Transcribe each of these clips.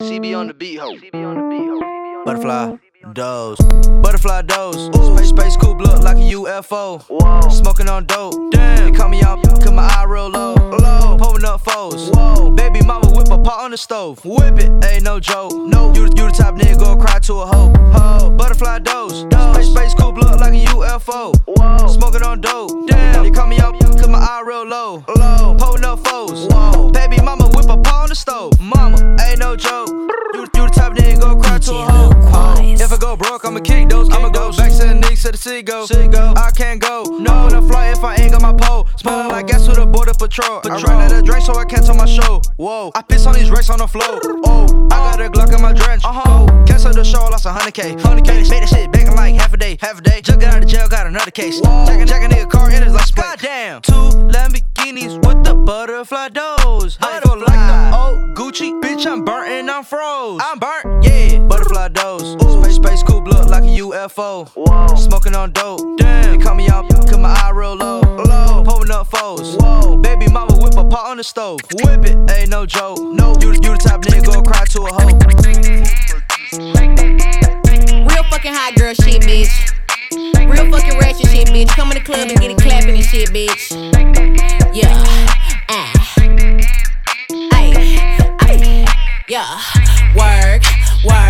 CB on the beat, ho. Butterfly doze. Butterfly doze. Space, space coupe look like a UFO. Whoa. Smoking on dope. Damn. They call me out, cause my eye real low. Low. Pulling up foes. Whoa. Baby mama whip a pot on the stove. Whip it. Ain't no joke. No. You, you the type nigga go cry to a hoe. Ho. Butterfly doze. Space, space coupe look like a UFO. Whoa. Smoking on dope. Damn. They call me out, cause my eye real low. Low. Pulling up foes. Whoa. Baby mama whip a pot on the stove. Mama. Ain't no joke. You, you the type nigga go cry to a hoe. Ho. If I go broke, I'ma kick those. I'ma go back to the niggas to the city go. I can't go. No, when I fly if I ain't got my pole. Smelling like gas with the border patrol. I ran out of drink, so I cancel my show. Whoa, I piss on these racks on the floor. Oh, I got a Glock in my drench. Uh huh. Cancel the show, lost a hundred K. Hundred K. Made that shit back in like half a day. Half a day. Just got out of jail, got another case. Jack, jack a nigga car in his license plate. Goddamn. Two Lamborghinis with the butterfly doors. Feel like the old Gucci. Bitch, I'm burnt and I'm froze. I'm burnt, yeah. Butterfly doors. Space, space coupe look like a UFO. Whoa. Smoking on dope. Damn. They call me out, cause my eye real low. Low. Pulling up foes. The stove. Whip it. Ain't no joke. No. You, you the type nigga go cry to a hoe. Real fucking hot girl shit, bitch. Real fucking ratchet shit, bitch. Come in the club and get it clapping and shit, bitch. Yeah. Ah. Ay. Ay. Yeah. Work, work, work,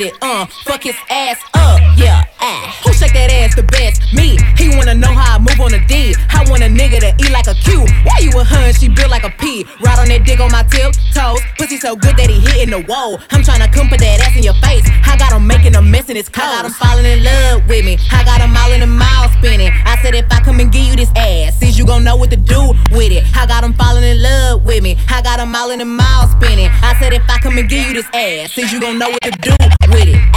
it, uh. Fuck his ass up, yeah, ah. Who shake that ass the best? Me. He wanna know how I move on the D. I want a nigga to eat like a Q. Why you her and she built like a P? Ride on that dick on my tip toes. Pussy so good that he hitting the wall. I'm tryna come put that ass in your face. I got him making a mess in his clothes. I got him falling in love with me. I got him all in the mouth spinning. I said if I come and give you this ass, since you gon' know what to do with it. I got him falling in love with me. I got him all in the mouth spinning. I said if I come and give you this ass, since you gon' know what to do with it.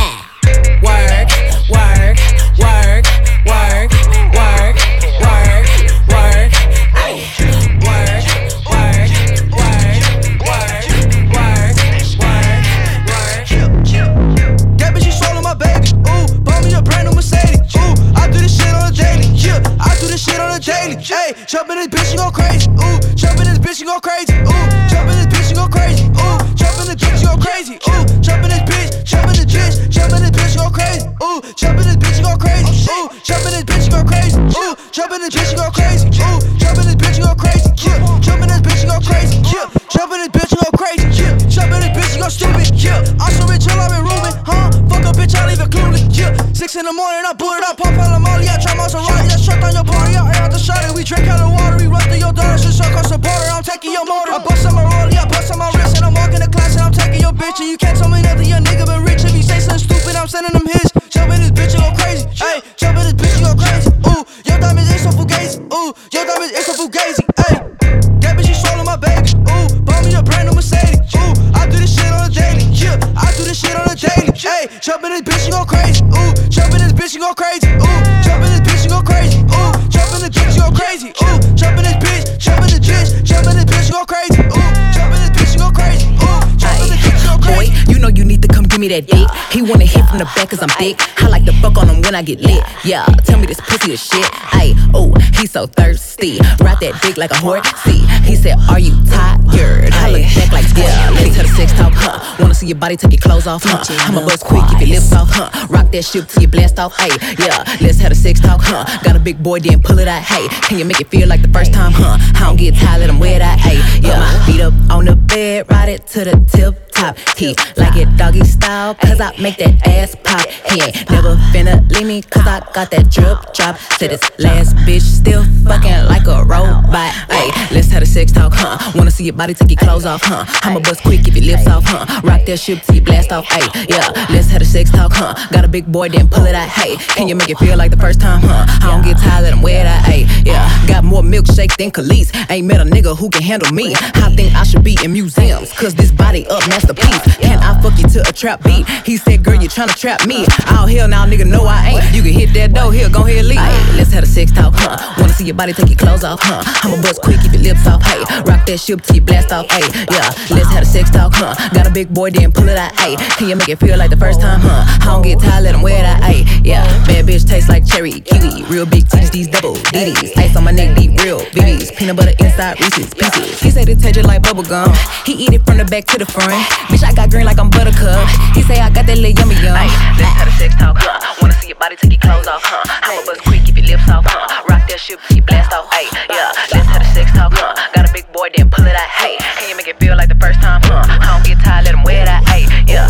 Me that dick. He wanna hit from the back cause I'm thick. I like to fuck on him when I get lit. Yeah, tell me this pussy is shit. Ayy, oh, he so thirsty. Ride that dick like a horse. See, he said, Are you tired? I look back like, yeah, let's tell the sex talk, huh? Wanna see your body take your clothes off, huh? I'ma buzz quick if your lips off, huh? Rock that shit till you blast off, ayy, yeah, let's have a sex talk, huh? Got a big boy, then pull it out, hey. Can you make it feel like the first time, huh? I don't get tired, let him wear that, ayy, yeah. My feet up on the bed, ride it to the tip top. He like it doggy style, cause I make that ass pop. He never finna leave me, cause I got that drip drop. Said this last bitch still fucking like a robot. Ay, let's have a sex talk, huh? Wanna see your body take your clothes off, huh? I'ma bust quick if your lips off, huh? Rock that shit till you blast off, ay, yeah. Let's have a sex talk, huh? Got a big boy, then pull it out, hey. Can you make it feel like the first time, huh? I don't get tired, let him wear that, ay, yeah. Got more milkshake than Kelis. Ain't met a nigga who can handle me. I think I should be in museums, cause this body up masterpiece. Can I fuck you to a trap beat? He said, girl, you tryna trap me. Oh, hell now, nigga, no, I ain't. You can hit that door, here, go ahead, leave. Ay, let's have a sex talk, huh? Wanna see your body take your clothes off, huh? I'ma bust quick, keep your lips off, hey. Rock that ship till you blast off, hey. Yeah, let's have a sex talk, huh? Got a big boy, then pull it out, hey. Can you make it feel like the first time, huh? I don't get tired, let him wear that, hey. Yeah, bad bitch tastes like cherry, kiwi. Real big titties, these double DDs. Ice on my neck, deep, real BBs. Peanut butter inside Reese's pieces. He said it tasted like bubble gum. He eat it from the back to the front. Bitch, I got green like I'm buttercup. He say I got that little yummy yum. Ay, let's have a sex talk, huh? Wanna see your body take your clothes off, huh? I'ma quick, keep your lips off, huh? Rock that shit, keep blast off, ay, yeah. Let's have a sex talk, huh? Got a big boy, then pull it out, hey. Can you make it feel like the first time, huh? I don't get tired, let him wear that, ay, yeah.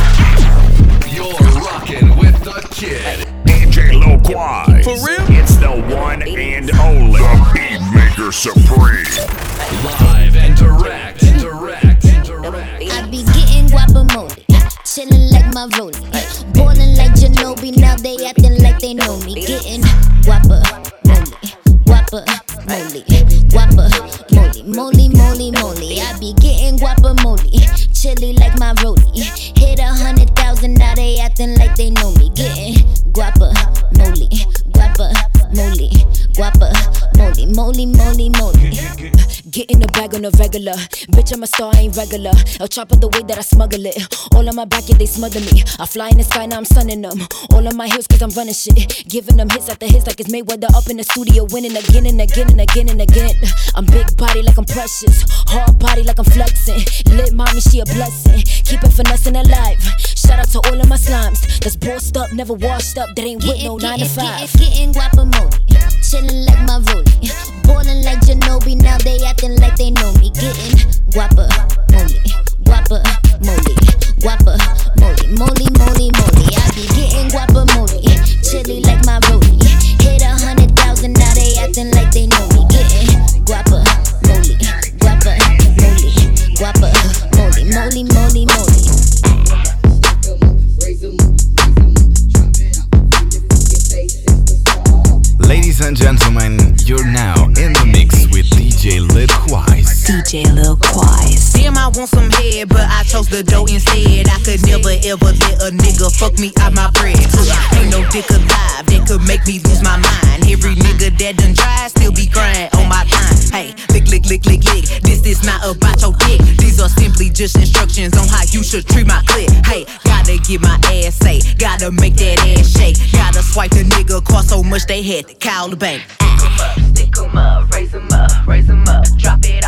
You're rocking with the kid. DJ Lil Quaz. For real? It's the one and only. The Beat Maker Supreme. Live and direct. Direct. Direct. I be getting guacamole, chillin' like my rollie, ballin' like Ginobili. Now they actin' like they know me. Getting guapa molly, guapa molly, guapa molly molly molly. I be getting guapa molly, chilly like my rollie. Hit a hundred thousand, now they actin' like they know me. Getting guapa molly, guapa molly, guapa molly, molly molly molly. Get in the bag on a regular. Bitch, I'm a star, I ain't regular. I'll chop it the way that I smuggle it. All on my back, yeah, they smother me. I fly in the sky, now I'm sunning them. All on my heels, cause I'm running shit. Giving them hits after hits like it's Mayweather up in the studio, winning again and again and again and again. I'm big body like I'm precious. Hard body like I'm flexing. Lit mommy, she a blessing. Keep it finessing alive. Shout out to all of my slimes. That's bossed up, never washed up. That ain't with no 9 to 5. Getting, guacamole, chillin' like my rollie, ballin' like Ginobili. Now they actin' like they know me. Getting guapa molly, guapa molly, guapa molly molly. I be getting guapa molly, chilly like just instructions on how you should treat my clip. Hey, gotta get my ass say, gotta make that ass shake. Gotta swipe the nigga cost so much they had to call the bank. Up, stick 'em up, raise 'em up, raise 'em up, drop it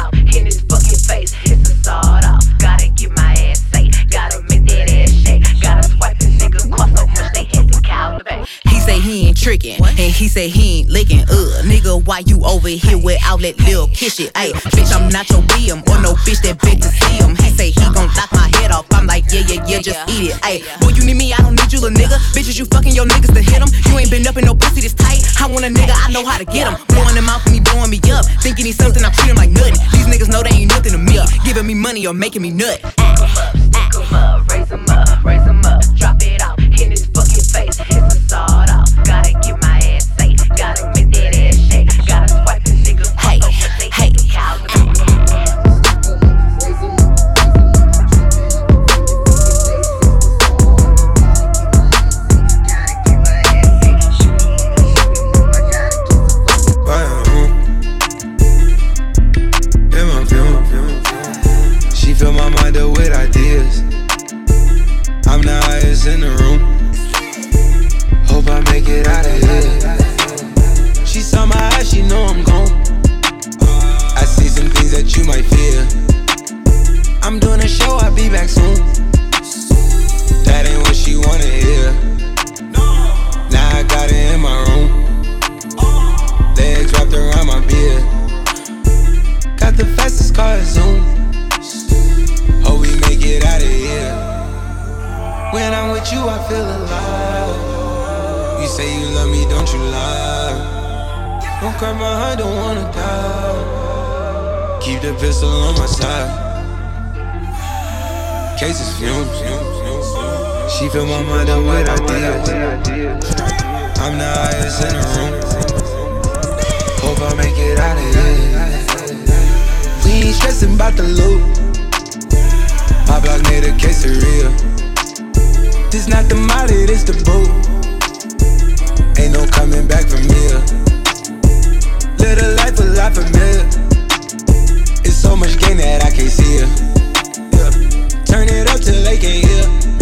say he tricking, and he said he ain't licking. Uh, nigga, why you over here without that little kiss shit? Ayy, bitch, I'm not your BM or no bitch that beg to see him. He say he gon' knock my head off. I'm like, yeah, yeah, yeah, just eat it. Ayy, boy, you need me, I don't need you, little nigga. Bitches, you fucking your niggas to hit him. You ain't been up in no pussy this tight. I want a nigga, I know how to get him. Blowing him out when he blowing me up. Thinking he's something, I treat him like nothing. These niggas know they ain't nothing to me. Up giving me money or making me nut. Stick 'em up, raise 'em up, raise 'em up, feel alive. You say you love me, don't you lie? Don't cry my heart, don't wanna die. Keep the pistol on my side. Cases fumes. She fill my mind up with ideas. I'm the highest in the room. Hope I make it out of here. We ain't stressing about the loot. My block made a quesadilla. This not the molly, this the boot. Ain't no coming back from here. Live the life a lot familiar. It's so much gain that I can't see it. Yeah. Turn it up till they can't hear.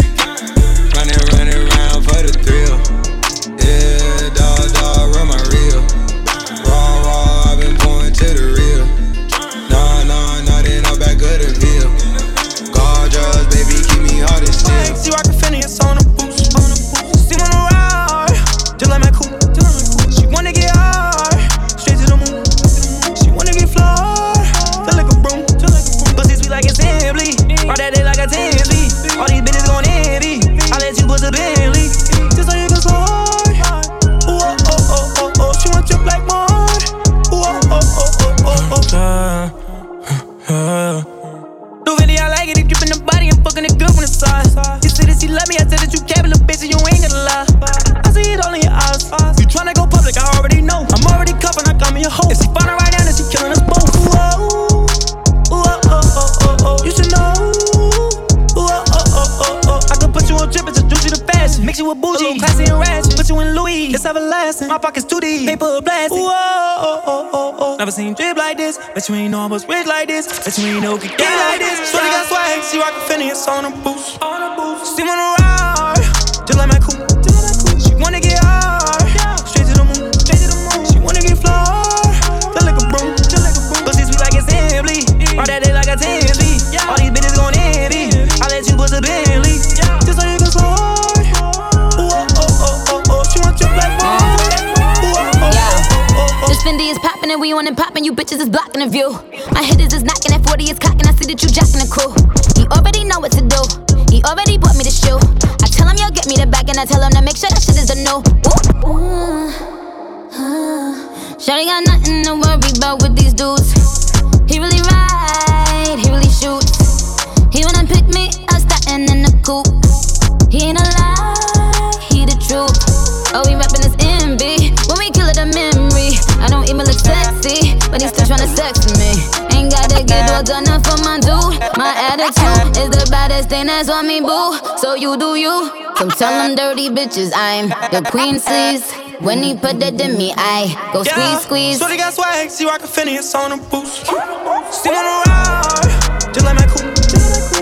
This. Bet you ain't know I was rich like this. Bet you ain't know could get like this. Shorty got swag, she rockin' Phineas on a boost. You bitches is blocking the view. My hitters is knocking at 40 is cocking. I see that you jacking the crew. He already know what to do. He already bought me the shoe. I tell him you'll get me the bag and I tell him to make sure that shit is a no. Ooh. Uh, Shawty got nothing to worry about with these dudes. He really ride, he really shoots. He wanna pick me up, starting in the coupe. He ain't a lie, he the truth. Oh, we rapping this envy. When we kill it, a memory. I don't even sexy, but he still tryna sex me. Ain't gotta get all done up for my dude. My attitude is the baddest thing that's on me, boo. So you do you. Come tell them dirty bitches I'm the queen sleaze. When he put that in me, I go squeeze, squeeze. Shorty got swag, she rockin' Phineas on a boost. She wanna ride, just like my coupe.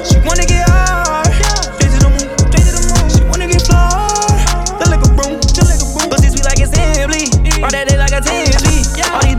She wanna get hard, straight to the moon. Straight to the moon. She wanna get flawed, just like a broom. Just like a broom. Pussy sweet like assembly. Ride that day like a 10 All these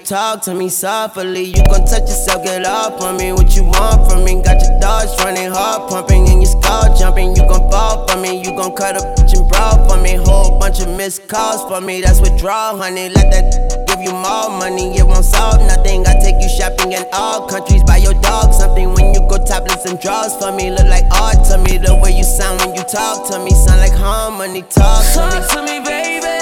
talk to me softly. You gon' touch yourself, get off on me. What you want from me? Got your dogs running, heart pumping, and your skull jumping. You gon' fall for me, you gon' cut a bitch and brawl for me. Whole bunch of missed calls for me, that's withdrawal, honey. Let that give you more money, it won't solve nothing. I take you shopping in all countries, buy your dog something. When you go topless and draws for me, look like art to me. The way you sound when you talk to me, sound like harmony. Talk to me. Talk to me, baby.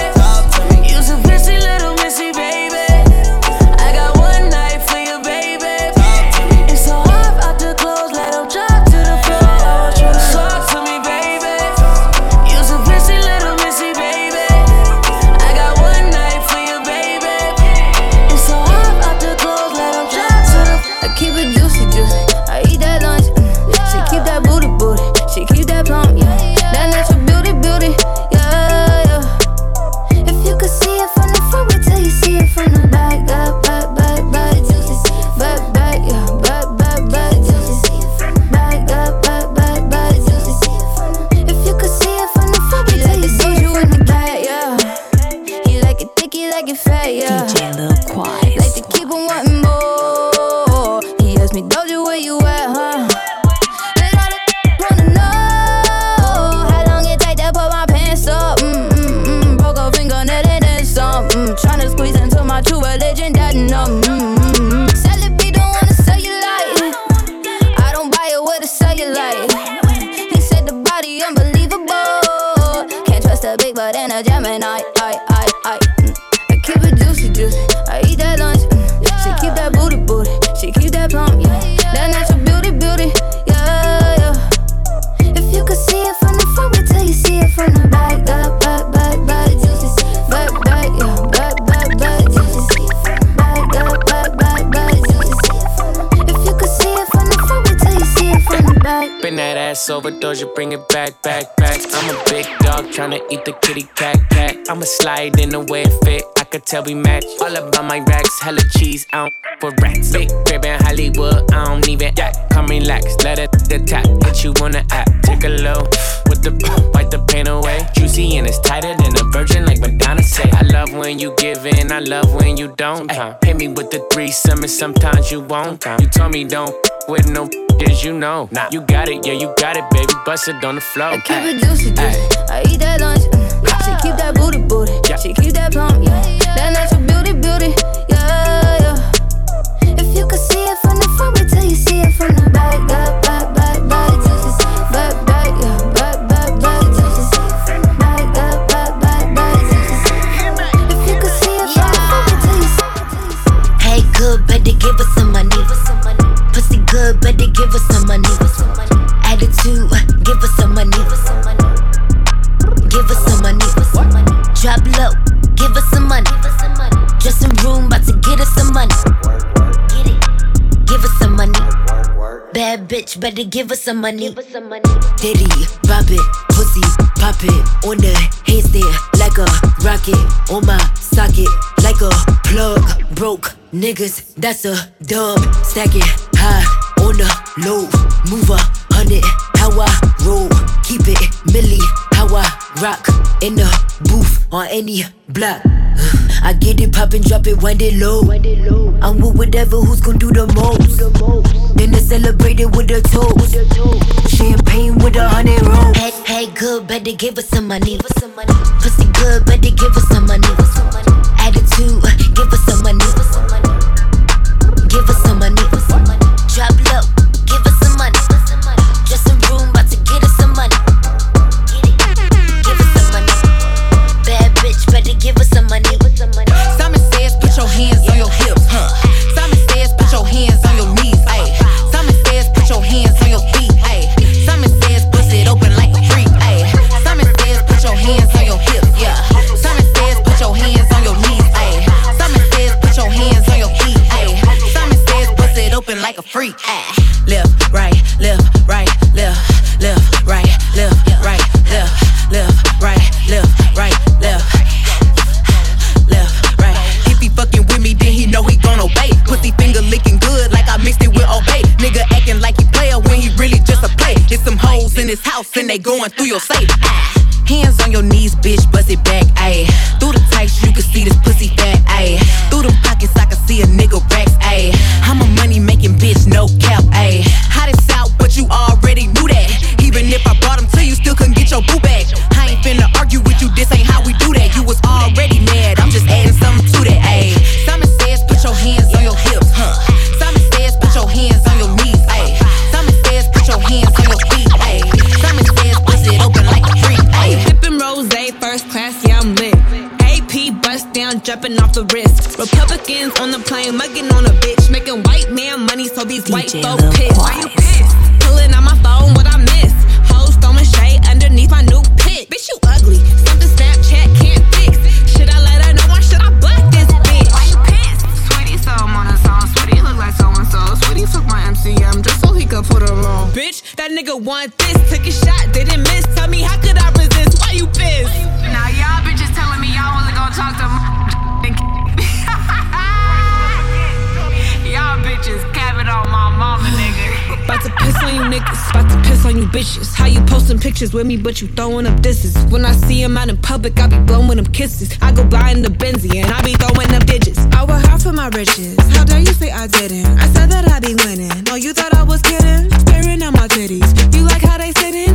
I. you bring it back, back, back. I'm a big dog tryna eat the kitty cat, cat. I'ma slide in the way it fit. I could tell we match. All about my racks, hella cheese, I don't for rats. Big crib in Hollywood, I don't even act. Come relax, let it the tap hit you on the app. Take a low with the wipe the pain away. Juicy and it's tighter than a virgin, like Madonna say. I love when you give in, I love when you don't. Ay, hit me with the threesome, and sometimes you won't. You told me don't with no as you know. Nah. You got it, yeah, you got it, baby. Bust it on the floor. I keep it juicy, juicy. I eat that lunch. Mm. She keep that booty, booty. She keep that plump, yeah. That natural bitch, better give us some money. Diddy, bop it, pussy, pop it on the handstand like a rocket on my socket like a plug. Broke niggas, that's a dub. Stack it high on the low, move a hundred. How I roll, keep it milli. How I rock in the booth on any block. Uh, I get it poppin', drop it, wind it low. I'm with whatever who's gon' do the most. I celebrate it with a toast. Champagne with a honey rolls. Hey, hey, good, better give us some money. Pussy good, better give us some money. Going through your pictures with me, but you throwing up disses? When I see him out in public, I be blowing them kisses. I go by in the Benzie and I be throwing up digits. I work hard for my riches. How dare you say I didn't? I said that I be winning. Oh, you thought I was kidding? Staring at my titties. You like how they sitting?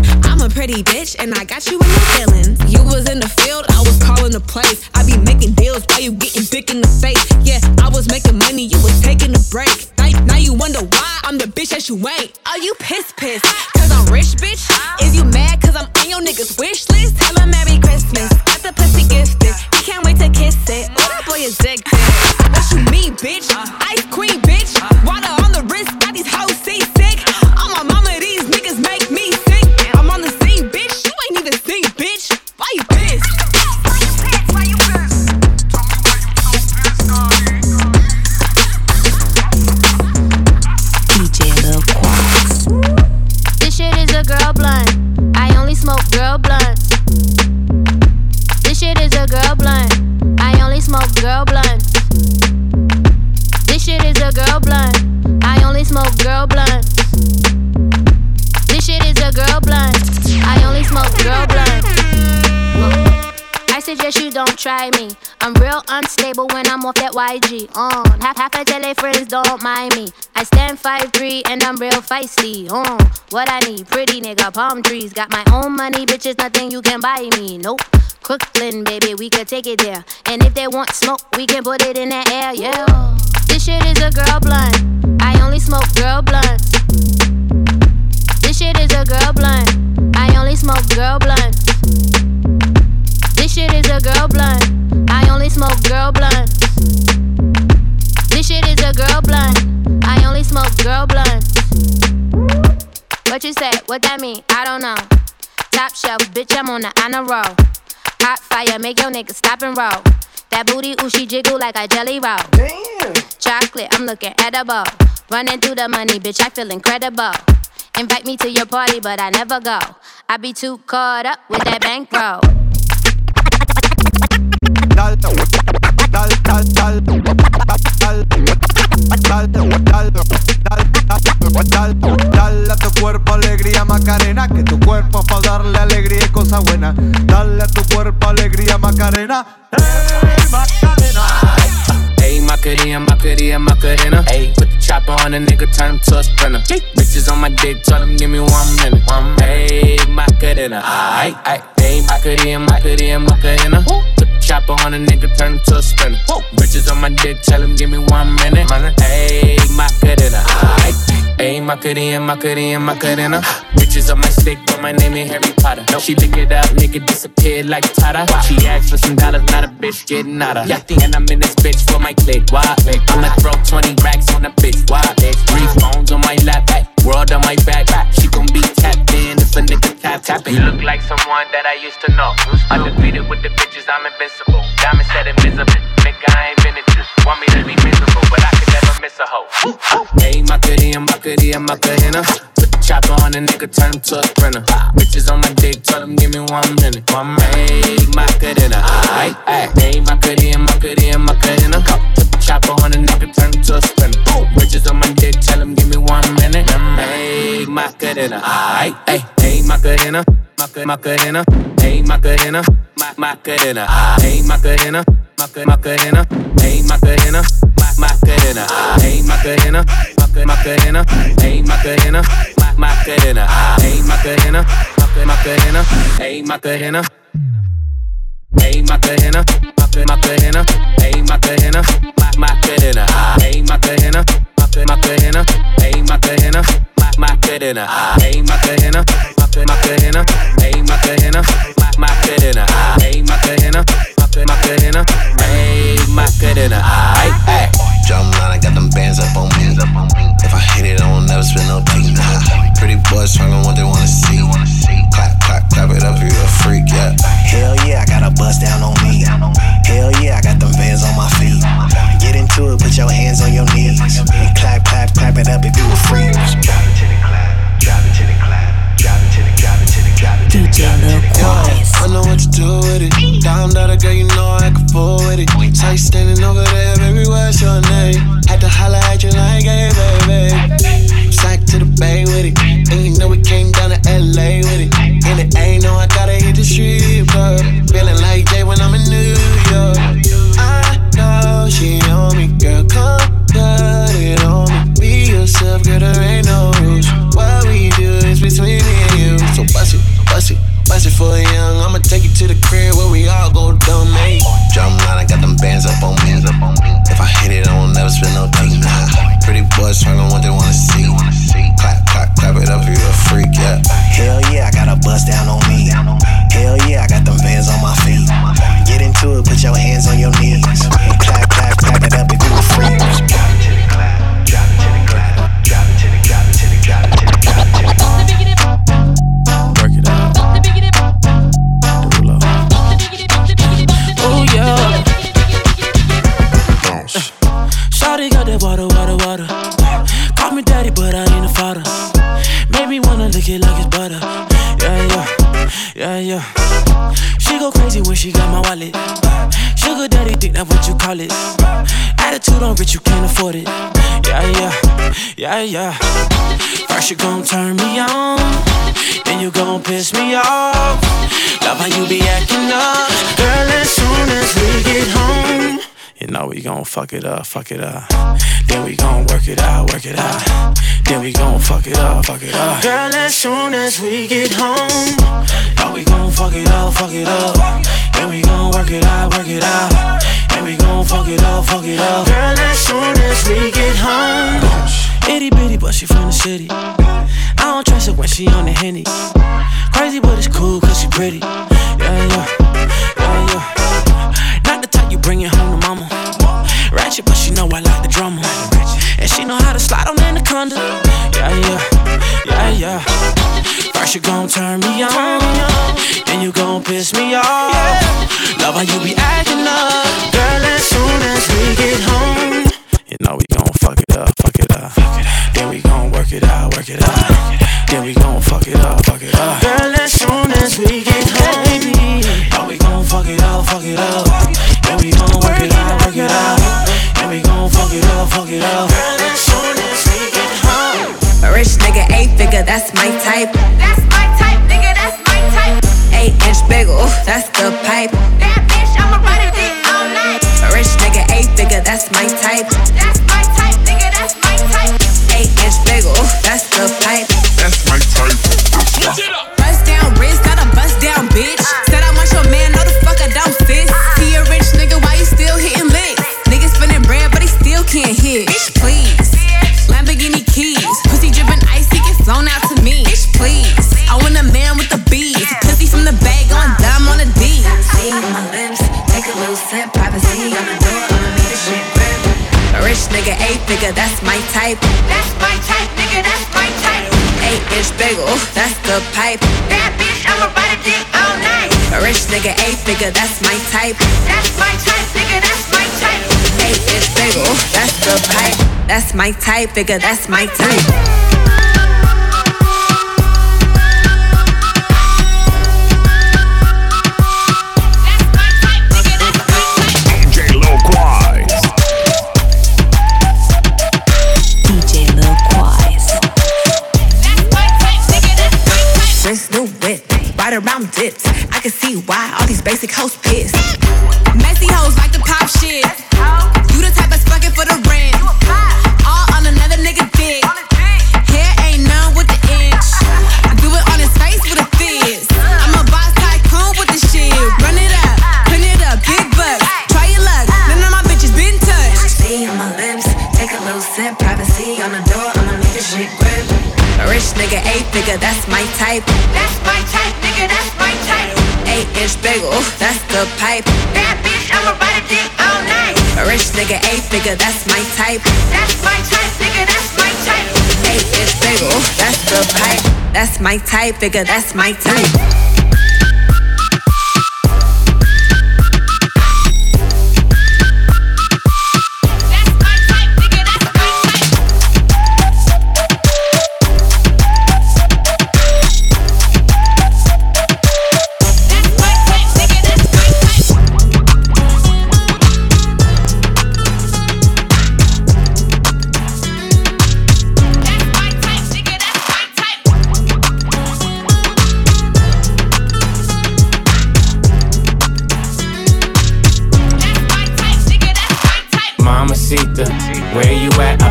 Pretty bitch and I got you in your feelings. You was in the field, I was calling the plays. I be making deals while you getting dick in the face. Yeah, I was making money, you was taking a break. Now, you wonder why I'm the bitch that you ain't. Are you pissed, pissed? Cause I'm rich, bitch? Is you mad cause I'm on your niggas wish list? Tell 'em Merry Christmas. Got the pussy gift can't wait to kiss it. Oh, that boy is addicted. What you mean, bitch? Ice queen, girl blunts. This shit is a girl blunt. I only smoke girl blunts. This shit is a girl blunt. I only smoke girl blunts. I suggest you don't try me. I'm real unstable when I'm off that YG. On half half a tele friends don't mind me. I stand 5'3 and I'm real feisty. Uh, what I need, pretty nigga, palm trees. Got my own money, bitches, nothing you can buy me. Nope. Crooklyn, baby, we could take it there. And if they want smoke, we can put it in the air, yeah. This shit is a girl blunt. I only smoke girl blunts. This shit is a girl blunt. I only smoke girl blunts. This shit is a girl blunt. I only smoke girl blunts. This shit is a girl blunt. I only smoke girl blunts. What you say? What that mean? I don't know. Top shelf, bitch, I'm on the honor roll. Hot fire, make your nigga stop and roll. That booty, ooh, she jiggle like a jelly roll. Damn. Chocolate, I'm looking edible. Running through the money, bitch, I feel incredible. Invite me to your party, but I never go. I be too caught up with that bankroll. Dale a tu cuerpo alegría Macarena, que tu cuerpo es darle alegría y cosa buena. Dale a tu cuerpo alegría Macarena, hey Macarena. Hey Macarena, Macarena, Macarena. Hey, put the chopper on a nigga, turn him to a sprinter. Bitches on my dick, tell him give me one minute. One hey Macarena, ay. Hey Macarena, Macarena, Put the chopper on a nigga, turn him to a sprinter. Bitches on my dick, tell him give me one minute. Hey Macarena, ay. Hey, Macarena, Macarena, Macarena. Bitches on my stick, but my name ain't Harry Potter. No, She pick it up, nigga disappear like Tata. She asked for some dollars, not a bitch getting out of. Yeah, and I'm in this bitch for my click. Why? I'ma throw 20 racks on a bitch. Why? Three phones on my lap, world on my back. She gon' be tapped in if a nigga tap tapping. You look like someone that I used to know. Undefeated with the bitches, I'm invincible. Diamond said invisible. Nigga, I ain't been it. Want me to be miserable, but I never miss a hoe. Hey, Macarena, Macarena, Macarena. Put the chopper on a nigga, turn him to a sprinter. Bitches on my dick, tell them give me one minute. One minute. Hey, Macarena. Aight, aight. Hey, Macarena, Macarena, Macarena. Put the chopper on a nigga, turn him to a sprinter. Bitches on my dick, tell them give me one minute. Hey, Macarena. Aight, aight. Hey, Macarena. Macarena, hey Macarena, Macarena, hey Macarena, Macarena, hey Macarena, Macarena, hey Macarena, Macarena, hey Macarena, Macarena, hey Macarena, Macarena, hey Macarena. Hey Macarena, Macarena, hey Macarena, Macarena, hey Macarena, Macarena, hey Macarena, Macarena, hey Macarena, Macarena, hey Macarena, Macarena, hey Macarena, Macarena, hey Macarena, hey ca$hina. hey. Drum line, I got them bands up on me. If I hit it, I won't never spend no tea. Nah. Pretty boys trying what they wanna see. Clap, clap, clap it up, you a freak, yeah. Hell yeah, I got a bust down on me. Hell yeah, I got them vans on my feet. Get into it, put your hands on your knees. And clap, clap, clap it up if you a freak. Drop it to the clap, drop it to the clap, drop it to the, drop it to the, drop it to the, DJ Lil Quax. I know what to do with it. Down, down, girl, you know I can fool with it. Tight standing over there, baby, what's your name? Had to holla at you like, hey, water, water, water. Call me daddy, but I ain't a father. Made me wanna lick it like it's butter. Yeah, yeah, yeah, yeah. She go crazy when she got my wallet. Sugar daddy, think that's what you call it. Attitude on rich, you can't afford it. Yeah, yeah, yeah, yeah. First you gon' turn me on, then you gon' piss me off. Love how you be acting up, girl. As soon as we get home. You know we gon' fuck it up, fuck it up. Then we gon' work it out, work it out. Then we gon' fuck it up, fuck it up. Girl, as soon as we get home, oh, we gon' fuck it up, fuck it up. Then we gon' work it out, work it out. Then we gon' fuck it up, fuck it up. Girl, as soon as we get home, itty bitty, but she from the city. I don't trust her when she on the henny. Crazy, but it's cool cause she pretty. Yeah, yeah, yeah, yeah. You bring it home to mama. Ratchet, but she know I like the drama. And she know how to slide on anaconda. Yeah, yeah, yeah, yeah. First you gon' turn me on, then you gon' piss me off. Love how you be inch bagel, that's the pipe. That bitch, I'ma ride it dick all night. A rich nigga, eight figure, that's my type. That's my type, nigga, that's my type. Eight inch bagel, that's the pipe. That's my type, figure, that's my type. Dips. I can see why all these basic hoes pissed. Messy hoes like to pop shit. You the type that's fucking for the rent. All on another nigga dick. Hair ain't none with the inch. I do it on his face with a fizz. I'm a boss tycoon with the shit. Run it up, turn it up, big bucks. Try your luck, none of my bitches been touched. See on my lips, take a little sip, privacy on the door, I'ma make this shit grip. A rich nigga, eight figure. That's my type, nigga, that's my type. That's my type, nigga, that's my type. Eight inch bagel, that's the pipe. That's my type, nigga, that's my type.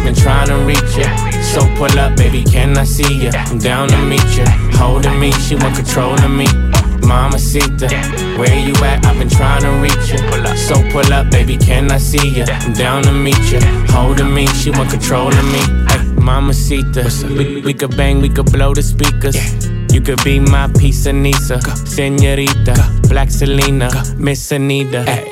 I've been trying to reach ya. So pull up, baby, can I see ya? I'm down to meet ya. Holding me, she want control of me. Mama Mamacita, where you at? I've been trying to reach ya. So pull up, baby, can I see ya? I'm down to meet ya. Holding me, she want control of me. Ay, Mamacita, we, we could bang, we could blow the speakers. You could be my of Nisa, Senorita, Black Selena, Miss Anita. I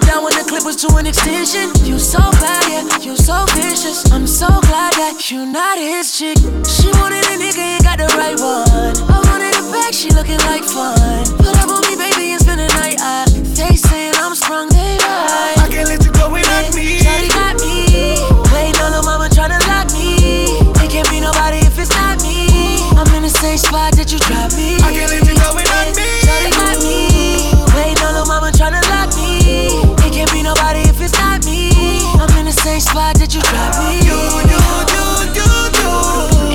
an extension. You so bad, yeah, you so vicious. I'm so glad that you not his chick. She wanted a nigga, ain't got the right one. I wanted a back, she looking like fun. Put up on me, baby, and spend the night. I, they saying I'm sprung, they right. I can't let you go without me. Shawty got me. Waiting on the mama tryna lock me. It can't be nobody if it's not me. I'm in the same spot that you dropped me. I can't let you go without me. Same spot that you dropped me. You, you, you, you, you.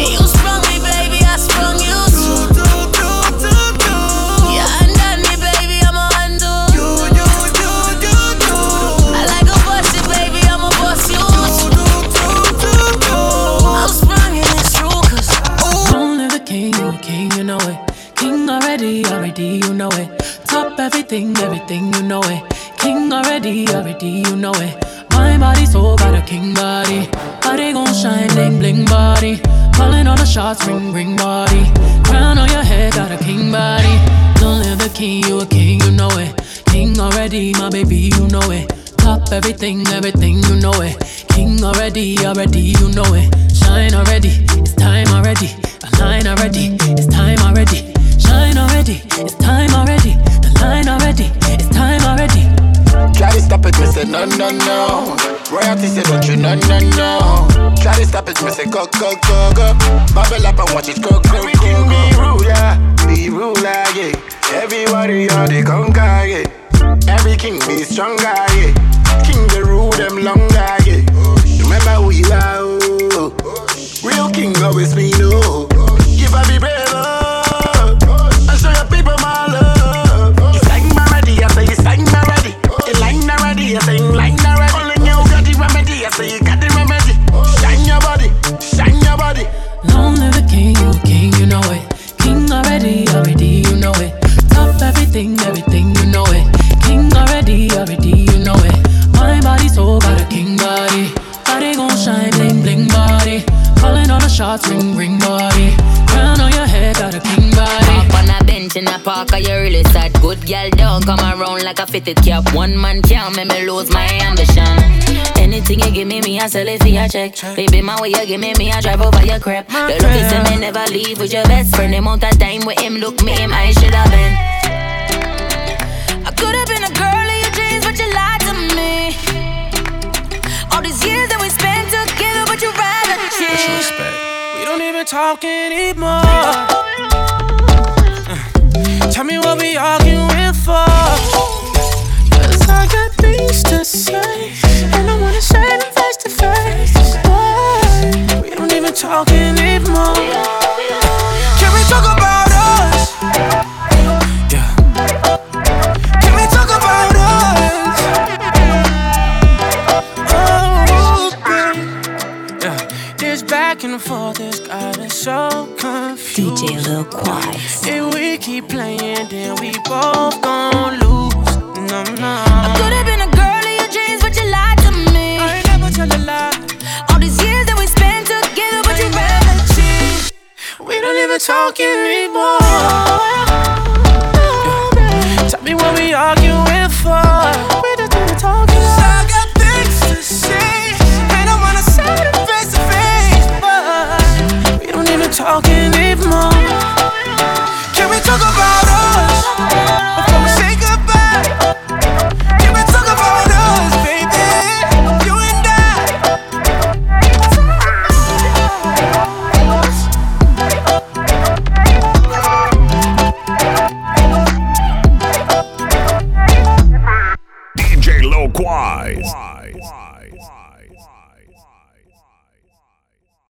And you sprung me, baby. I sprung you too. Do, do, do, do. Yeah, undone me, baby. I'm a undo. You, you, you, you, you. I like a bust it, baby. I'm a bust you. Do, do, do, do. I'm sprung and it's true, cause Only the king, king, you know it. King already, already, you know it. Top everything, everything, you know it. King already, already, you know it. My body so got a king body. Body gon' shine, bling, bling body. Calling all the shots, ring, ring body. Crown on your head, got a king body. Don't live the king, you a king, you know it. King already, my baby, you know it. Top everything, everything, you know it. King already, already, you know it. Shine already, it's time already. Align already, it's time already. Shine already, it's time already. The line already, it's time already. Try to stop it, me say no, no, no. Royalty say don't you, no, no, no. Try to stop it, me say go, go, go, go. Bubble up and watch it go, go, go, go. Be ruler, be ruler, yeah. Everybody on the conquer, yeah. Every king be stronger, yeah. King the rule them longer, yeah. Remember who you are, oh. Real king always be no. Give up be brave, line already, I say you. Only you got the remedy, I say you got the remedy. Shine your body, shine your body. Long live the king, you king, you know it. King already, already, you know it. Top everything, everything, you know it. King already, already, you know it. My body so got a king body. Body gon' shine, bling, bling body. Calling all the shots, ring, ring body. Crown on your head, got a king body. Up on a bench in a park, are you really sad? Good girl don't come around like a fitted cap. I sell it for your check. Baby, my way you give me, me I drive over your crap. The look is to me never leave with your best friend. The amount that time with him, look me him, I should have been. I could have been a girl in your dreams, but you lied to me. All these years that we spent together, but you rather cheat. We don't even talk anymore. Uh, Tell me what we arguing for. Cause I got things to say. And I wanna say them face to face. We don't even talk anymore. Can we talk about us?